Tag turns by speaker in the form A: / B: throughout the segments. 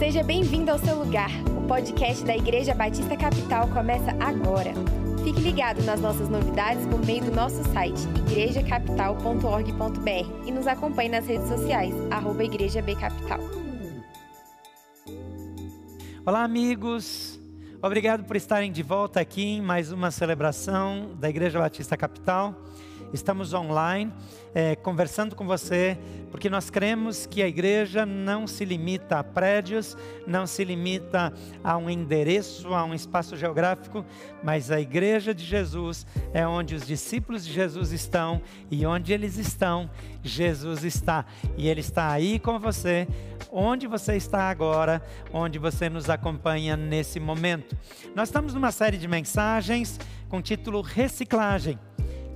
A: Seja bem-vindo ao seu lugar. O podcast da Igreja Batista Capital começa agora. Fique ligado nas nossas novidades por meio do nosso site igrejacapital.org.br e nos acompanhe nas redes sociais, arroba Igreja B Capital.
B: Olá, amigos. Obrigado por estarem de volta aqui em mais uma celebração da Igreja Batista Capital. Estamos online é, conversando com você, porque nós cremos que a igreja não se limita a prédios, não se limita a um endereço, a um espaço geográfico, mas a igreja de Jesus é onde os discípulos de Jesus estão e onde eles estão, Jesus está. E Ele está aí com você, onde você está agora, onde você nos acompanha nesse momento. Nós estamos numa série de mensagens com o título Reciclagem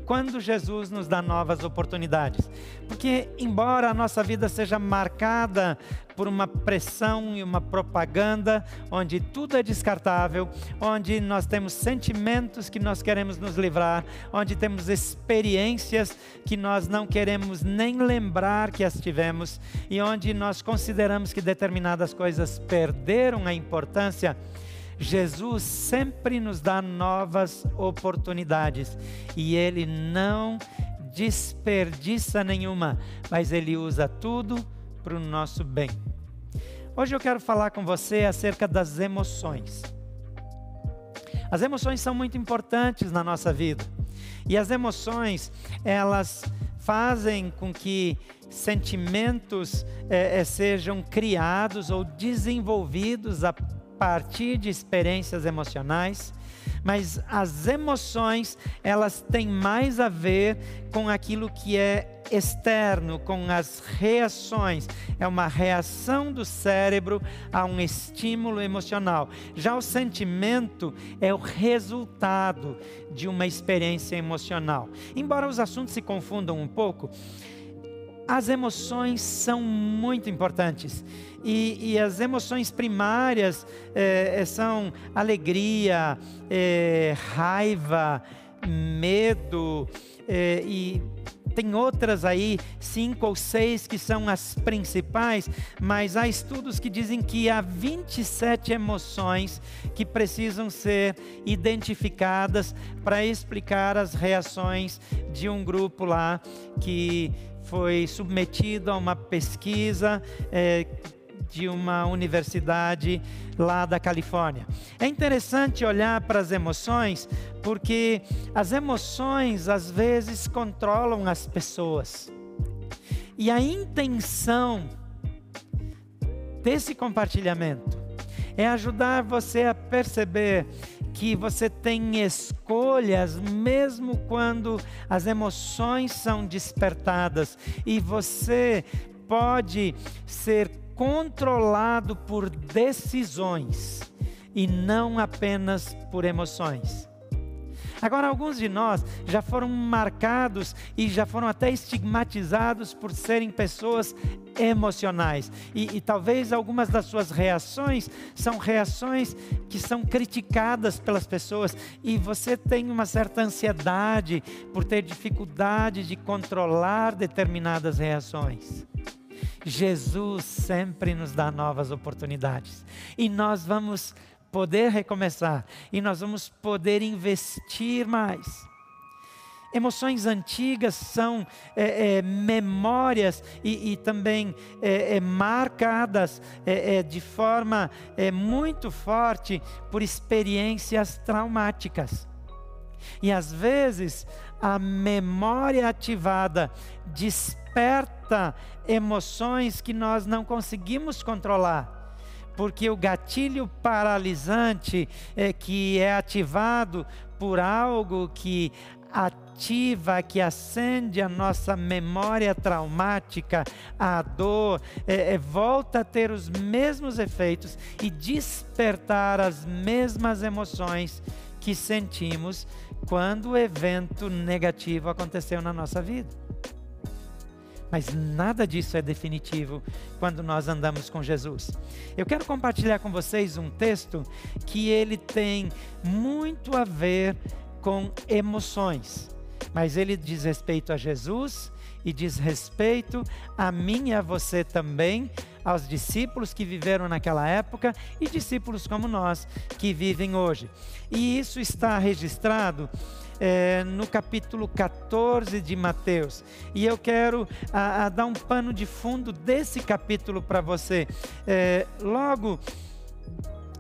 B: quando Jesus nos dá novas oportunidades. Porque, embora a nossa vida seja marcada por uma pressão e uma propaganda, onde tudo é descartável, onde nós temos sentimentos que nós queremos nos livrar, onde temos experiências que nós não queremos nem lembrar que as tivemos, e onde nós consideramos que determinadas coisas perderam a importância Jesus sempre nos dá novas oportunidades e Ele não desperdiça nenhuma, mas Ele usa tudo para o nosso bem. Hoje eu quero falar com você acerca das emoções. As emoções são muito importantes na nossa vida e as emoções elas fazem com que sentimentos é, é, sejam criados ou desenvolvidos a partir de experiências emocionais, mas as emoções, elas têm mais a ver com aquilo que é externo, com as reações. É uma reação do cérebro a um estímulo emocional. Já o sentimento é o resultado de uma experiência emocional. Embora os assuntos se confundam um pouco, as emoções são muito importantes. E, e as emoções primárias é, são alegria, é, raiva, medo, é, e tem outras aí, cinco ou seis, que são as principais, mas há estudos que dizem que há 27 emoções que precisam ser identificadas para explicar as reações de um grupo lá que foi submetido a uma pesquisa é, de uma universidade lá da Califórnia. É interessante olhar para as emoções, porque as emoções às vezes controlam as pessoas. E a intenção desse compartilhamento é ajudar você a perceber que você tem escolhas, mesmo quando as emoções são despertadas, e você pode ser controlado por decisões e não apenas por emoções. Agora, alguns de nós já foram marcados e já foram até estigmatizados por serem pessoas emocionais. E, e, talvez algumas das suas reações são reações que são criticadas pelas pessoas. E você tem uma certa ansiedade por ter dificuldade de controlar determinadas reações. Jesus sempre nos dá novas oportunidades. E nós vamos poder recomeçar e nós vamos poder investir mais. Emoções antigas são é, é, memórias e, e também é, é marcadas é, é, de forma muito forte por experiências traumáticas. E às vezes a memória ativada desperta emoções que nós não conseguimos controlar porque o gatilho paralisante é, que é ativado por algo que ativa, que acende a nossa memória traumática, a dor, é, é, volta a ter os mesmos efeitos e despertar as mesmas emoções que sentimos quando o evento negativo aconteceu na nossa vida. Mas nada disso é definitivo quando nós andamos com Jesus. Eu quero compartilhar com vocês um texto que ele tem muito a ver com emoções, mas ele diz respeito a Jesus e diz respeito a mim e a você também, aos discípulos que viveram naquela época e discípulos como nós que vivem hoje. E isso está registrado é, no capítulo 14 de Mateus. E eu quero a, a dar um pano de fundo desse capítulo para você. É, logo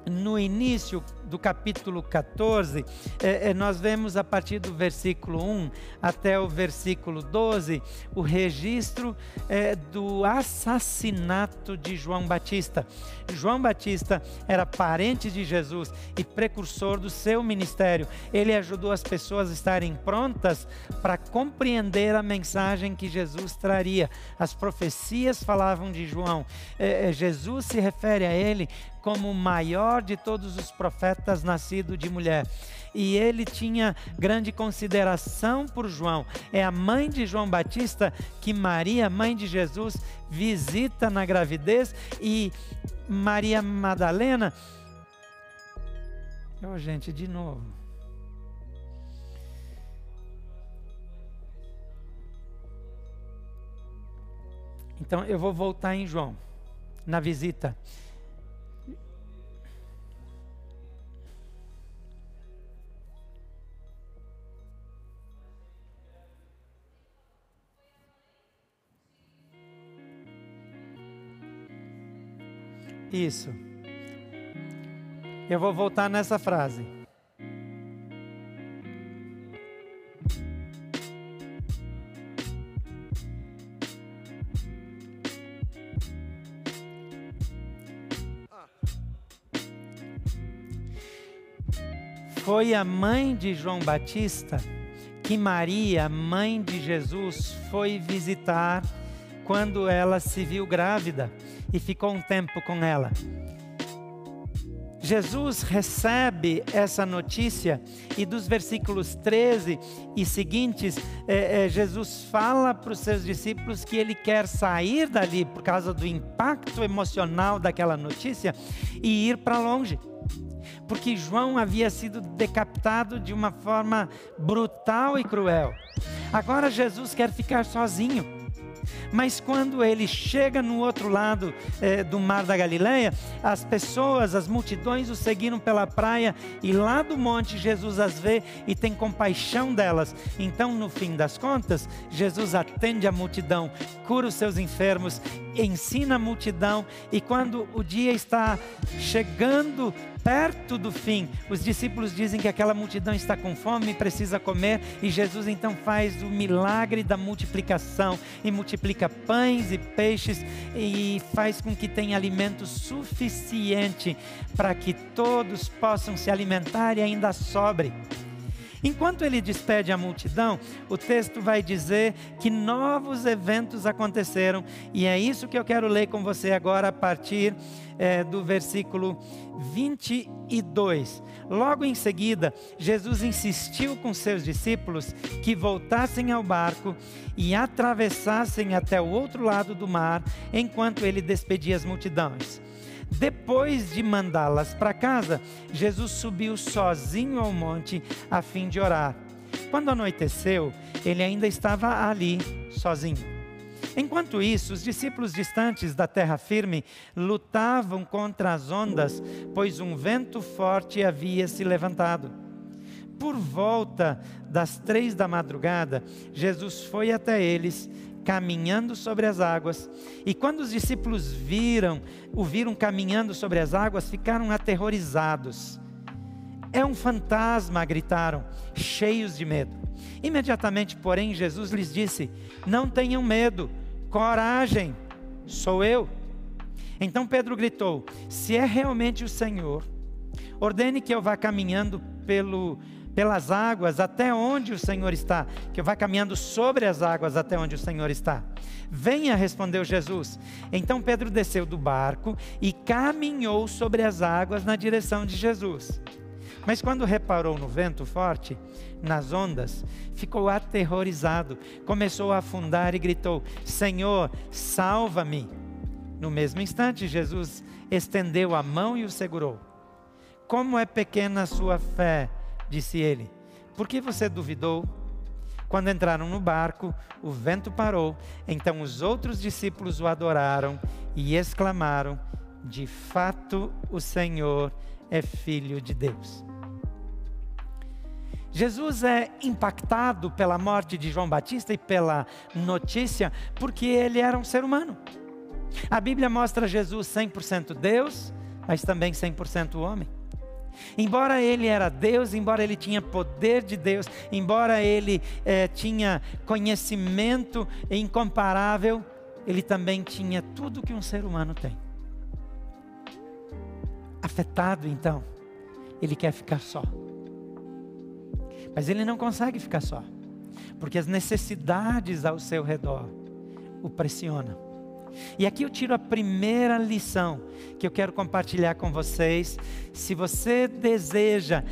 B: no início do capítulo 14, é, é, nós vemos a partir do versículo 1 até o versículo 12 o registro é, do assassinato de João Batista. João Batista era parente de Jesus e precursor do seu ministério. Ele ajudou as pessoas a estarem prontas para compreender a mensagem que Jesus traria. As profecias falavam de João. É, é Jesus se refere a ele como o maior de todos os profetas nascido de mulher. E ele tinha grande consideração por João. É a mãe de João Batista que Maria, mãe de Jesus, visita na gravidez e Maria Madalena. Oh, gente, de novo. Então eu vou voltar em João, na visita. Isso. Eu vou voltar nessa frase. Foi a mãe de João Batista que Maria, mãe de Jesus, foi visitar quando ela se viu grávida e ficou um tempo com ela. Jesus recebe essa notícia e dos versículos 13 e seguintes, é, é, Jesus fala para os seus discípulos que ele quer sair dali por causa do impacto emocional daquela notícia e ir para longe. Porque João havia sido decapitado de uma forma brutal e cruel. Agora Jesus quer ficar sozinho. Mas quando ele chega no outro lado é, do mar da Galileia, as pessoas, as multidões o seguiram pela praia e lá do monte Jesus as vê e tem compaixão delas. Então, no fim das contas, Jesus atende a multidão, cura os seus enfermos, ensina a multidão e quando o dia está chegando perto do fim, os discípulos dizem que aquela multidão está com fome e precisa comer, e Jesus então faz o milagre da multiplicação e multiplica pães e peixes e faz com que tenha alimento suficiente para que todos possam se alimentar e ainda sobre. Enquanto ele despede a multidão, o texto vai dizer que novos eventos aconteceram, e é isso que eu quero ler com você agora a partir é, do versículo 22. Logo em seguida, Jesus insistiu com seus discípulos que voltassem ao barco e atravessassem até o outro lado do mar, enquanto ele despedia as multidões. Depois de mandá-las para casa, Jesus subiu sozinho ao monte a fim de orar. Quando anoiteceu, ele ainda estava ali, sozinho. Enquanto isso, os discípulos distantes da terra firme lutavam contra as ondas, pois um vento forte havia se levantado. Por volta das três da madrugada, Jesus foi até eles caminhando sobre as águas. E quando os discípulos viram, o viram caminhando sobre as águas, ficaram aterrorizados. É um fantasma, gritaram, cheios de medo. Imediatamente, porém, Jesus lhes disse: Não tenham medo, coragem, sou eu. Então Pedro gritou: Se é realmente o Senhor, ordene que eu vá caminhando pelo pelas águas até onde o Senhor está, que vai caminhando sobre as águas até onde o Senhor está. Venha, respondeu Jesus. Então Pedro desceu do barco e caminhou sobre as águas na direção de Jesus. Mas quando reparou no vento forte, nas ondas, ficou aterrorizado, começou a afundar e gritou: Senhor, salva-me. No mesmo instante, Jesus estendeu a mão e o segurou. Como é pequena a sua fé, disse ele. Por que você duvidou? Quando entraram no barco, o vento parou. Então os outros discípulos o adoraram e exclamaram: De fato, o Senhor é filho de Deus. Jesus é impactado pela morte de João Batista e pela notícia porque ele era um ser humano. A Bíblia mostra Jesus 100% Deus, mas também 100% homem. Embora ele era Deus, embora ele tinha poder de Deus, embora ele eh, tinha conhecimento incomparável, ele também tinha tudo que um ser humano tem. Afetado então, ele quer ficar só. Mas ele não consegue ficar só, porque as necessidades ao seu redor o pressionam. E aqui eu tiro a primeira lição que eu quero compartilhar com vocês. Se você deseja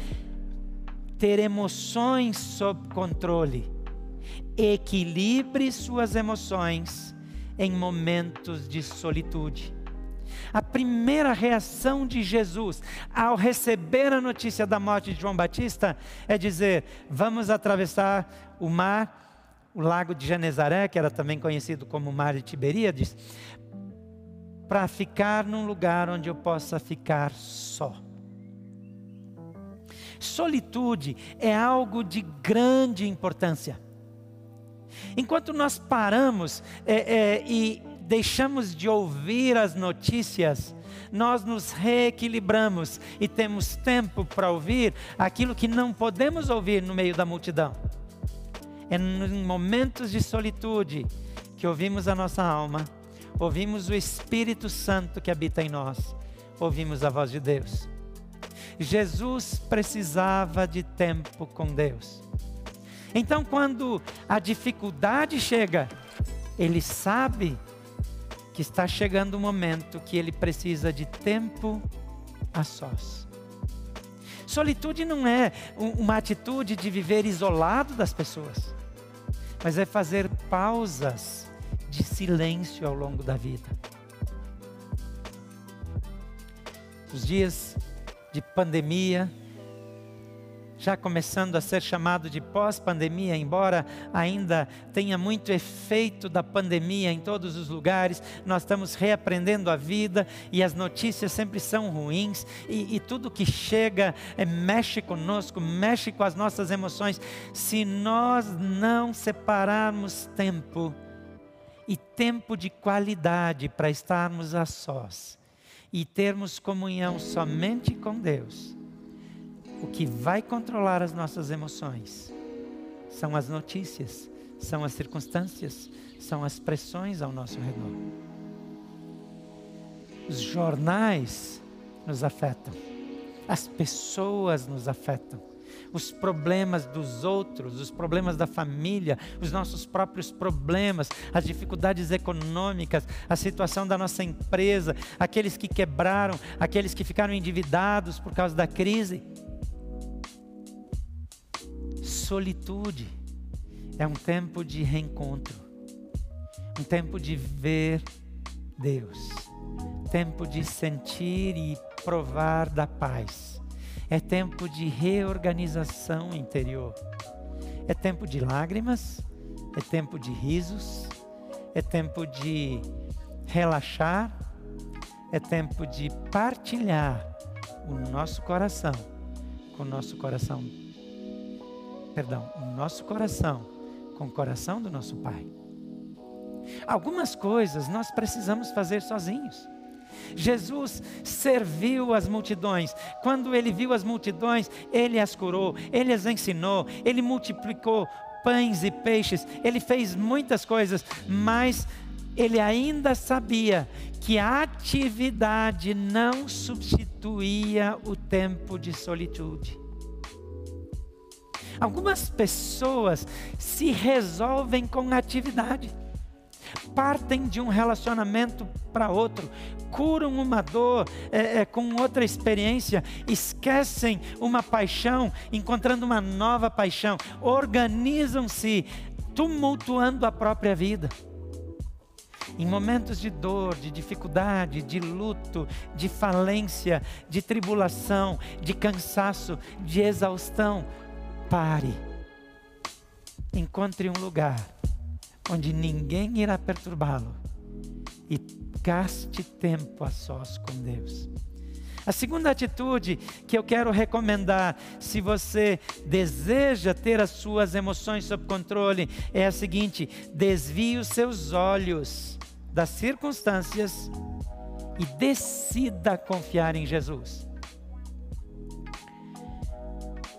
B: ter emoções sob controle, equilibre suas emoções em momentos de solitude. A primeira reação de Jesus ao receber a notícia da morte de João Batista é dizer: Vamos atravessar o mar o lago de Genezaré, que era também conhecido como Mar de Tiberíades, para ficar num lugar onde eu possa ficar só. Solitude é algo de grande importância. Enquanto nós paramos é, é, e deixamos de ouvir as notícias, nós nos reequilibramos e temos tempo para ouvir aquilo que não podemos ouvir no meio da multidão. É em momentos de solitude que ouvimos a nossa alma, ouvimos o Espírito Santo que habita em nós, ouvimos a voz de Deus. Jesus precisava de tempo com Deus. Então, quando a dificuldade chega, ele sabe que está chegando o momento que ele precisa de tempo a sós. Solitude não é uma atitude de viver isolado das pessoas mas é fazer pausas de silêncio ao longo da vida. Os dias de pandemia, já começando a ser chamado de pós-pandemia, embora ainda tenha muito efeito da pandemia em todos os lugares, nós estamos reaprendendo a vida e as notícias sempre são ruins e, e tudo que chega é, mexe conosco, mexe com as nossas emoções. Se nós não separarmos tempo e tempo de qualidade para estarmos a sós e termos comunhão somente com Deus, o que vai controlar as nossas emoções são as notícias, são as circunstâncias, são as pressões ao nosso redor. Os jornais nos afetam, as pessoas nos afetam, os problemas dos outros, os problemas da família, os nossos próprios problemas, as dificuldades econômicas, a situação da nossa empresa, aqueles que quebraram, aqueles que ficaram endividados por causa da crise solitude. É um tempo de reencontro, um tempo de ver Deus, tempo de sentir e provar da paz, é tempo de reorganização interior, é tempo de lágrimas, é tempo de risos, é tempo de relaxar, é tempo de partilhar o nosso coração com o nosso coração perdão, o nosso coração com o coração do nosso Pai. Algumas coisas nós precisamos fazer sozinhos. Jesus serviu as multidões. Quando ele viu as multidões, ele as curou, ele as ensinou, ele multiplicou pães e peixes, ele fez muitas coisas, mas ele ainda sabia que a atividade não substituía o tempo de solitude. Algumas pessoas se resolvem com atividade, partem de um relacionamento para outro, curam uma dor é, é, com outra experiência, esquecem uma paixão, encontrando uma nova paixão, organizam-se, tumultuando a própria vida. Em momentos de dor, de dificuldade, de luto, de falência, de tribulação, de cansaço, de exaustão, pare. encontre um lugar onde ninguém irá perturbá-lo e gaste tempo a sós com Deus. A segunda atitude que eu quero recomendar, se você deseja ter as suas emoções sob controle, é a seguinte: desvie os seus olhos das circunstâncias e decida confiar em Jesus.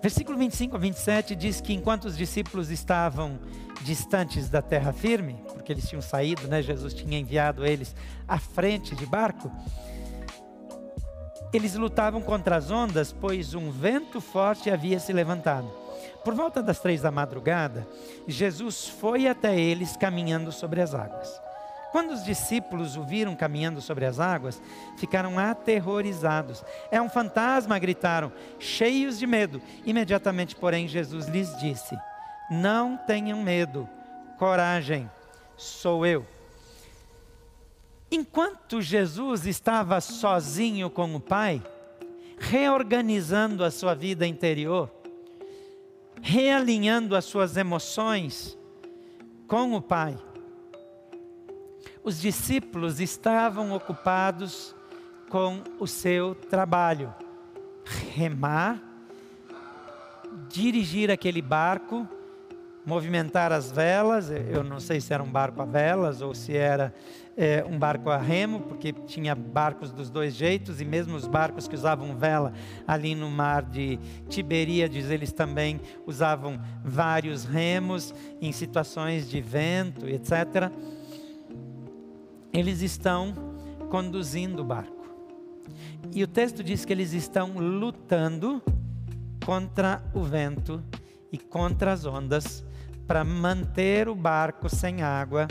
B: Versículo 25 a 27 diz que enquanto os discípulos estavam distantes da terra firme, porque eles tinham saído, né? Jesus tinha enviado eles à frente de barco. Eles lutavam contra as ondas, pois um vento forte havia se levantado. Por volta das três da madrugada, Jesus foi até eles caminhando sobre as águas. Quando os discípulos o viram caminhando sobre as águas, ficaram aterrorizados. É um fantasma, gritaram, cheios de medo. Imediatamente, porém, Jesus lhes disse: Não tenham medo, coragem, sou eu. Enquanto Jesus estava sozinho com o Pai, reorganizando a sua vida interior, realinhando as suas emoções com o Pai, os discípulos estavam ocupados com o seu trabalho, remar, dirigir aquele barco, movimentar as velas. Eu não sei se era um barco a velas ou se era é, um barco a remo, porque tinha barcos dos dois jeitos, e mesmo os barcos que usavam vela ali no mar de Tiberíades, eles também usavam vários remos em situações de vento, etc eles estão conduzindo o barco. E o texto diz que eles estão lutando contra o vento e contra as ondas para manter o barco sem água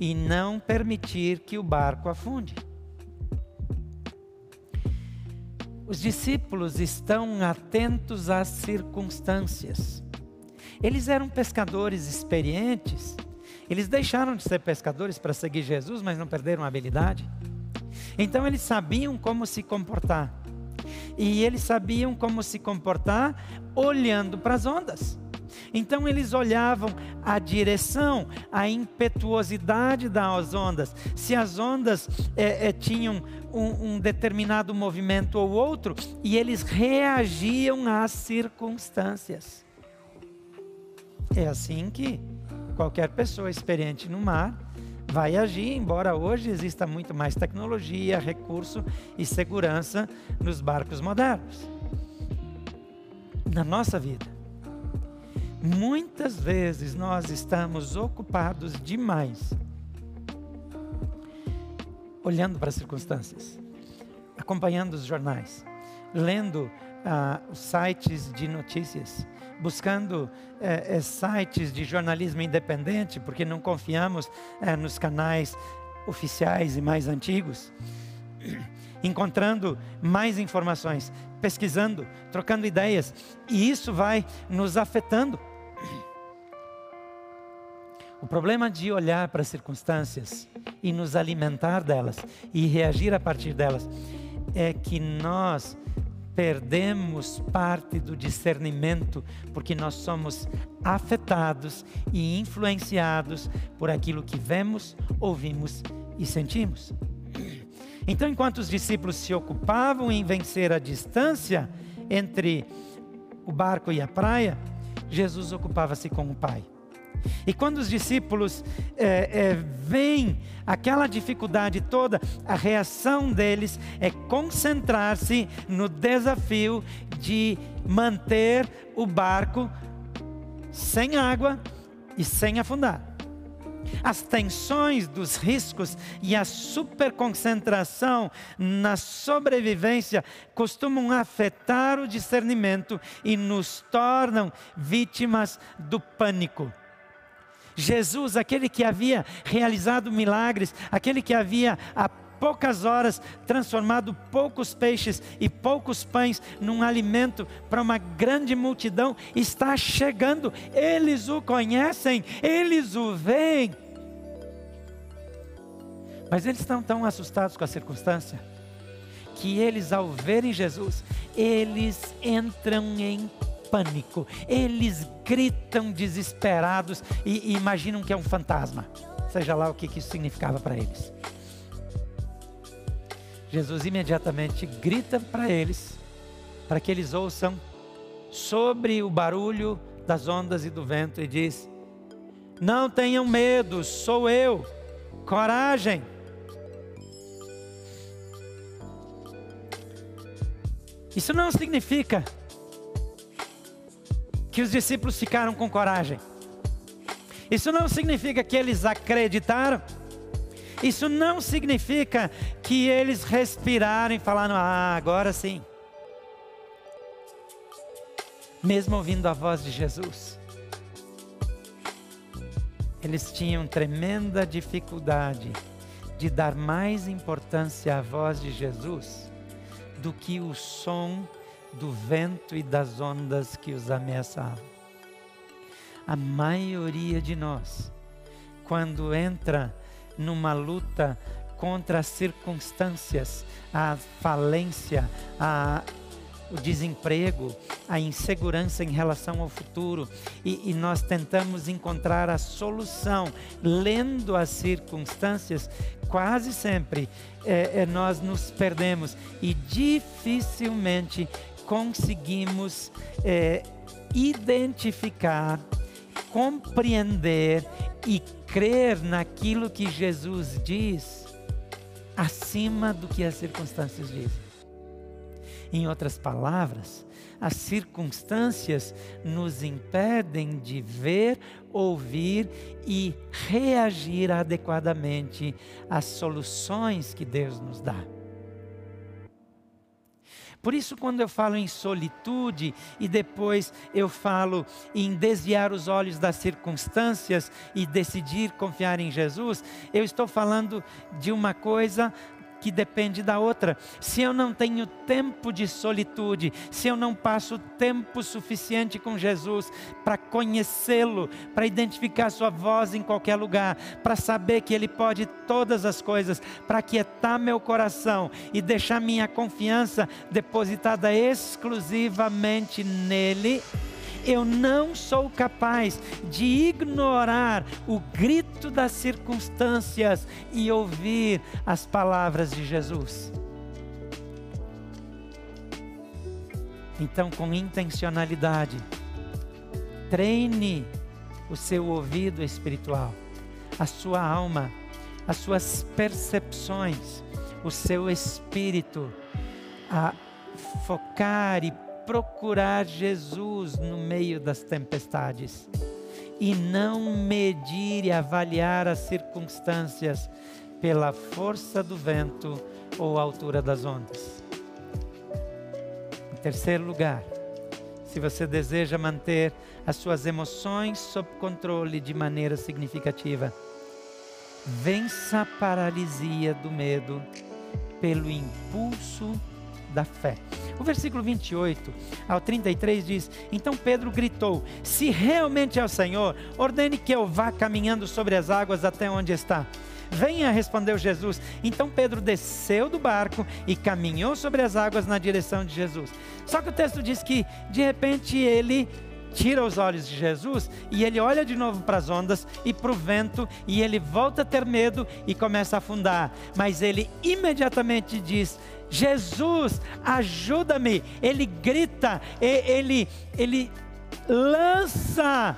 B: e não permitir que o barco afunde. Os discípulos estão atentos às circunstâncias. Eles eram pescadores experientes eles deixaram de ser pescadores para seguir Jesus, mas não perderam a habilidade. Então eles sabiam como se comportar. E eles sabiam como se comportar olhando para as ondas. Então eles olhavam a direção, a impetuosidade das ondas. Se as ondas é, é, tinham um, um determinado movimento ou outro, e eles reagiam às circunstâncias. É assim que qualquer pessoa experiente no mar vai agir, embora hoje exista muito mais tecnologia, recurso e segurança nos barcos modernos. Na nossa vida, muitas vezes nós estamos ocupados demais olhando para as circunstâncias, acompanhando os jornais, lendo ah, os sites de notícias, buscando é, é, sites de jornalismo independente, porque não confiamos é, nos canais oficiais e mais antigos, encontrando mais informações, pesquisando, trocando ideias, e isso vai nos afetando. O problema de olhar para as circunstâncias e nos alimentar delas e reagir a partir delas é que nós perdemos parte do discernimento porque nós somos afetados e influenciados por aquilo que vemos, ouvimos e sentimos. Então, enquanto os discípulos se ocupavam em vencer a distância entre o barco e a praia, Jesus ocupava-se com o Pai. E quando os discípulos é, é, veem aquela dificuldade toda, a reação deles é concentrar-se no desafio de manter o barco sem água e sem afundar. As tensões dos riscos e a superconcentração na sobrevivência costumam afetar o discernimento e nos tornam vítimas do pânico. Jesus, aquele que havia realizado milagres, aquele que havia há poucas horas transformado poucos peixes e poucos pães num alimento para uma grande multidão, está chegando. Eles o conhecem, eles o veem. Mas eles estão tão assustados com a circunstância que eles, ao verem Jesus, eles entram em pânico, eles gritam desesperados e, e imaginam que é um fantasma, seja lá o que, que isso significava para eles. Jesus imediatamente grita para eles, para que eles ouçam sobre o barulho das ondas e do vento e diz: Não tenham medo, sou eu, coragem. Isso não significa que os discípulos ficaram com coragem. Isso não significa que eles acreditaram. Isso não significa que eles respiraram e falaram: Ah, agora sim. Mesmo ouvindo a voz de Jesus, eles tinham tremenda dificuldade de dar mais importância à voz de Jesus do que o som do vento e das ondas que os ameaçavam. A maioria de nós, quando entra numa luta contra as circunstâncias, a falência, a o desemprego, a insegurança em relação ao futuro, e, e, nós tentamos encontrar a solução lendo as circunstâncias, quase sempre é, é, nós nos perdemos e dificilmente conseguimos é, identificar, compreender e crer naquilo que Jesus diz acima do que as circunstâncias dizem. Em outras palavras, as circunstâncias nos impedem de ver, ouvir e reagir adequadamente às soluções que Deus nos dá. Por isso, quando eu falo em solitude e depois eu falo em desviar os olhos das circunstâncias e decidir confiar em Jesus, eu estou falando de uma coisa que depende da outra. Se eu não tenho tempo de solitude, se eu não passo tempo suficiente com Jesus para conhecê-lo, para identificar sua voz em qualquer lugar, para saber que ele pode todas as coisas, para quietar meu coração e deixar minha confiança depositada exclusivamente nele, eu não sou capaz de ignorar o grito das circunstâncias e ouvir as palavras de Jesus. Então, com intencionalidade, treine o seu ouvido espiritual, a sua alma, as suas percepções, o seu espírito a focar e procurar Jesus no meio das tempestades e não medir e avaliar as circunstâncias pela força do vento ou altura das ondas. Em terceiro lugar, se você deseja manter as suas emoções sob controle de maneira significativa, vença a paralisia do medo pelo impulso da fé. O versículo 28 ao 33 diz: Então Pedro gritou: Se realmente é o Senhor, ordene que eu vá caminhando sobre as águas até onde está. Venha, respondeu Jesus. Então Pedro desceu do barco e caminhou sobre as águas na direção de Jesus. Só que o texto diz que, de repente, ele tira os olhos de Jesus e ele olha de novo para as ondas e para o vento e ele volta a ter medo e começa a afundar. Mas ele imediatamente diz: Jesus, ajuda-me. Ele grita, ele, ele lança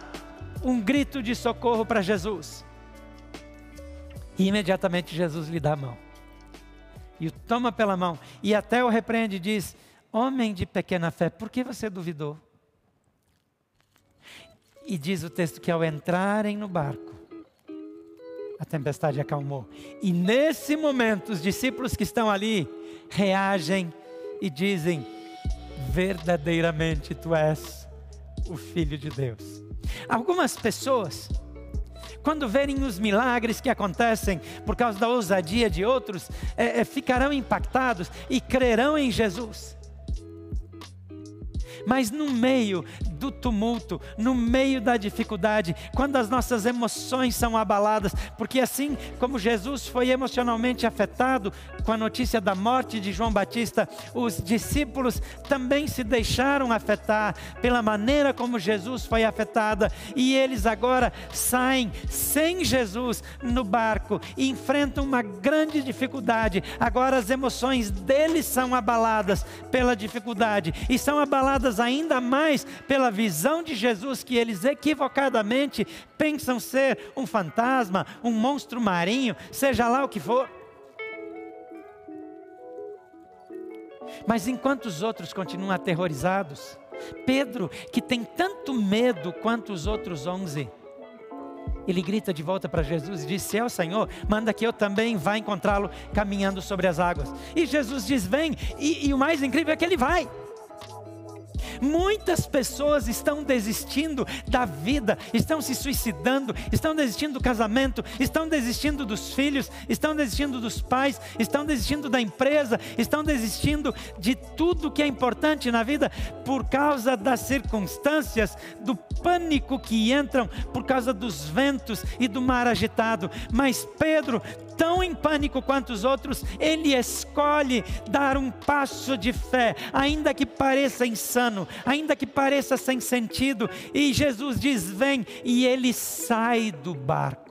B: um grito de socorro para Jesus. E imediatamente Jesus lhe dá a mão. E o toma pela mão. E até o repreende e diz: Homem de pequena fé, por que você duvidou? E diz o texto que ao entrarem no barco, a tempestade acalmou. E nesse momento, os discípulos que estão ali reagem e dizem: verdadeiramente tu és o Filho de Deus. Algumas pessoas, quando verem os milagres que acontecem por causa da ousadia de outros, é, é, ficarão impactados e crerão em Jesus. Mas no meio do tumulto, no meio da dificuldade, quando as nossas emoções são abaladas, porque assim como Jesus foi emocionalmente afetado com a notícia da morte de João Batista, os discípulos também se deixaram afetar pela maneira como Jesus foi afetada, e eles agora saem sem Jesus no barco e enfrentam uma grande dificuldade. Agora as emoções deles são abaladas pela dificuldade e são abaladas ainda mais pela visão de Jesus que eles equivocadamente pensam ser um fantasma, um monstro marinho, seja lá o que for. Mas enquanto os outros continuam aterrorizados, Pedro, que tem tanto medo quanto os outros onze, ele grita de volta para Jesus e diz: Se é o Senhor, manda que eu também vá encontrá-lo caminhando sobre as águas. E Jesus diz: Vem, e, e o mais incrível é que ele vai. Muitas pessoas estão desistindo da vida, estão se suicidando, estão desistindo do casamento, estão desistindo dos filhos, estão desistindo dos pais, estão desistindo da empresa, estão desistindo de tudo que é importante na vida por causa das circunstâncias, do pânico que entram por causa dos ventos e do mar agitado. Mas Pedro, tão em pânico quanto os outros, ele escolhe dar um passo de fé, ainda que pareça insano, ainda que pareça sem sentido, e Jesus diz: Vem, e ele sai do barco.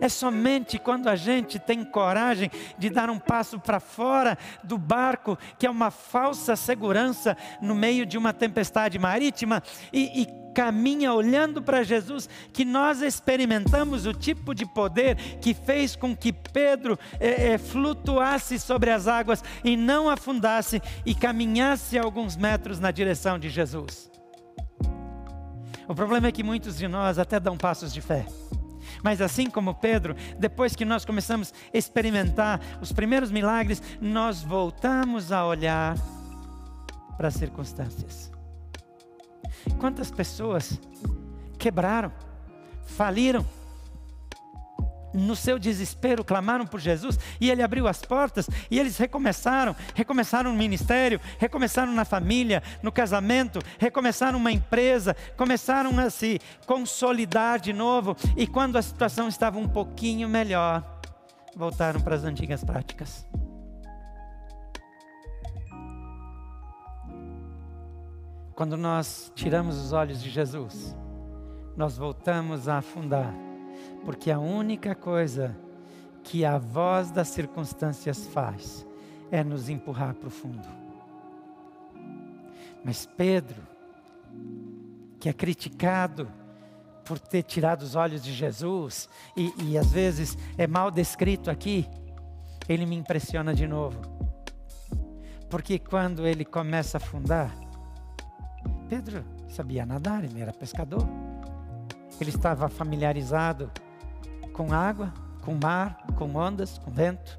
B: É somente quando a gente tem coragem de dar um passo para fora do barco, que é uma falsa segurança no meio de uma tempestade marítima, e, e caminha olhando para Jesus, que nós experimentamos o tipo de poder que fez com que Pedro é, é, flutuasse sobre as águas e não afundasse e caminhasse alguns metros na direção de Jesus. O problema é que muitos de nós até dão passos de fé. Mas assim como Pedro, depois que nós começamos a experimentar os primeiros milagres, nós voltamos a olhar para as circunstâncias. Quantas pessoas quebraram, faliram, no seu desespero clamaram por Jesus e ele abriu as portas e eles recomeçaram, recomeçaram no ministério, recomeçaram na família, no casamento, recomeçaram uma empresa, começaram a se consolidar de novo e quando a situação estava um pouquinho melhor, voltaram para as antigas práticas. Quando nós tiramos os olhos de Jesus, nós voltamos a afundar, porque a única coisa que a voz das circunstâncias faz é nos empurrar para o fundo. Mas Pedro, que é criticado por ter tirado os olhos de Jesus, e, e às vezes é mal descrito aqui, ele me impressiona de novo. Porque quando ele começa a afundar, Pedro sabia nadar, ele era pescador. Ele estava familiarizado com água, com mar, com ondas, com vento.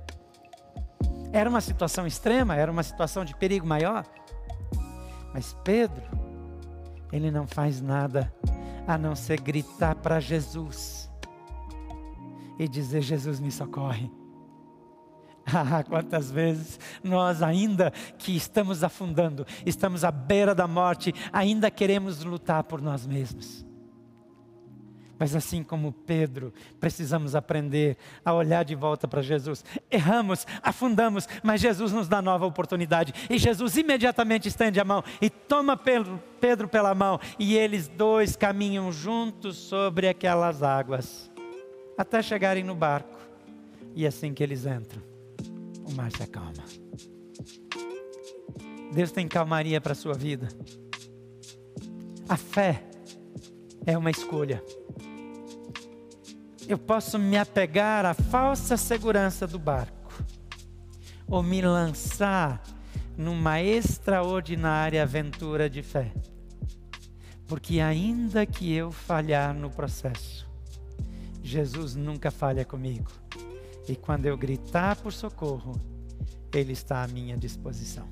B: Era uma situação extrema, era uma situação de perigo maior. Mas Pedro, ele não faz nada a não ser gritar para Jesus e dizer: Jesus me socorre. Ah, quantas vezes nós, ainda que estamos afundando, estamos à beira da morte, ainda queremos lutar por nós mesmos. Mas assim como Pedro, precisamos aprender a olhar de volta para Jesus. Erramos, afundamos, mas Jesus nos dá nova oportunidade. E Jesus imediatamente estende a mão e toma Pedro, pela mão. E eles dois caminham juntos sobre aquelas águas, até chegarem no barco. E é assim que eles entram se acalma. Deus tem calmaria para a sua vida. A fé é uma escolha. Eu posso me apegar à falsa segurança do barco, ou me lançar numa extraordinária aventura de fé. Porque, ainda que eu falhar no processo, Jesus nunca falha comigo. E quando eu gritar por socorro, Ele está à minha disposição.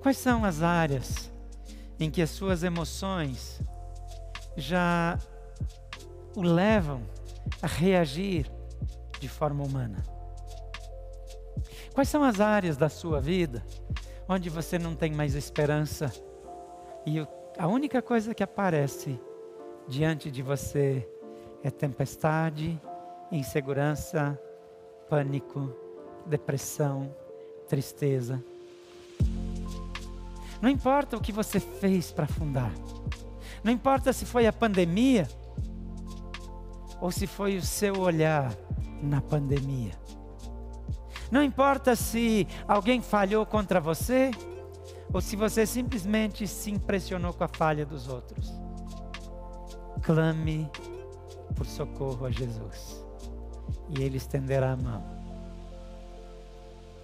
B: Quais são as áreas em que as suas emoções já o levam a reagir de forma humana? Quais são as áreas da sua vida onde você não tem mais esperança E a única coisa que aparece diante de você é tempestade, insegurança, pânico, depressão, tristeza. Não importa o que você fez para fundar. Não importa se foi a pandemia ou se foi o seu olhar na pandemia. Não importa se alguém falhou contra você ou se você simplesmente se impressionou com a falha dos outros. Clame por socorro a Jesus e Ele estenderá a mão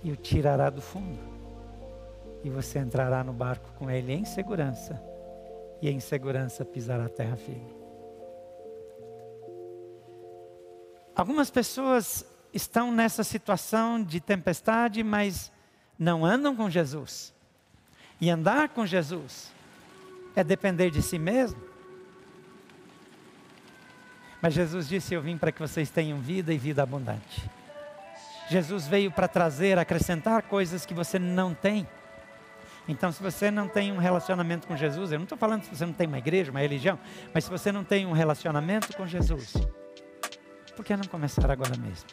B: e o tirará do fundo. E você entrará no barco com Ele em segurança e em segurança pisará a terra firme. Algumas pessoas estão nessa situação de tempestade, mas não andam com Jesus. E andar com Jesus é depender de si mesmo. Mas Jesus disse: Eu vim para que vocês tenham vida e vida abundante. Jesus veio para trazer, acrescentar coisas que você não tem. Então, se você não tem um relacionamento com Jesus, eu não estou falando se você não tem uma igreja, uma religião, mas se você não tem um relacionamento com Jesus, por que não começar agora mesmo?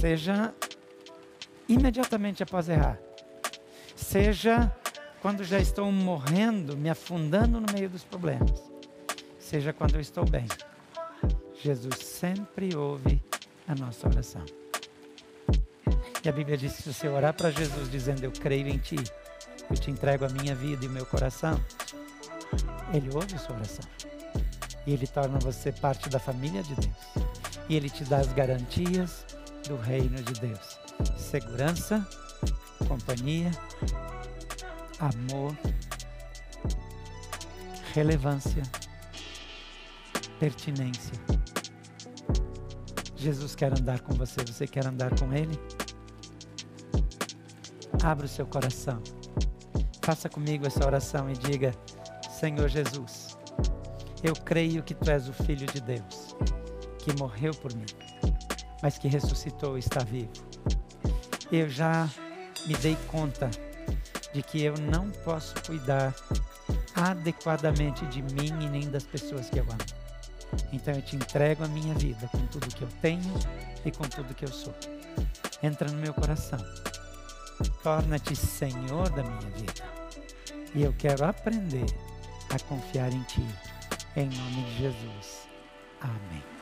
B: Seja imediatamente após errar. Seja quando já estou morrendo, me afundando no meio dos problemas. Seja quando eu estou bem. Jesus sempre ouve a nossa oração. E a Bíblia diz que se você orar para Jesus dizendo eu creio em ti, eu te entrego a minha vida e o meu coração, ele ouve a sua oração. E ele torna você parte da família de Deus. E ele te dá as garantias do reino de Deus segurança, companhia, amor, relevância, pertinência. Jesus quer andar com você, você quer andar com Ele? Abra o seu coração. Faça comigo essa oração e diga: Senhor Jesus, eu creio que Tu és o Filho de Deus, que morreu por mim, mas que ressuscitou e está vivo eu já me dei conta de que eu não posso cuidar adequadamente de mim e nem das pessoas que eu amo. Então eu te entrego a minha vida com tudo que eu tenho e com tudo que eu sou. Entra no meu coração. Torna-te Senhor da minha vida. E eu quero aprender a confiar em Ti. Em nome de Jesus. Amém.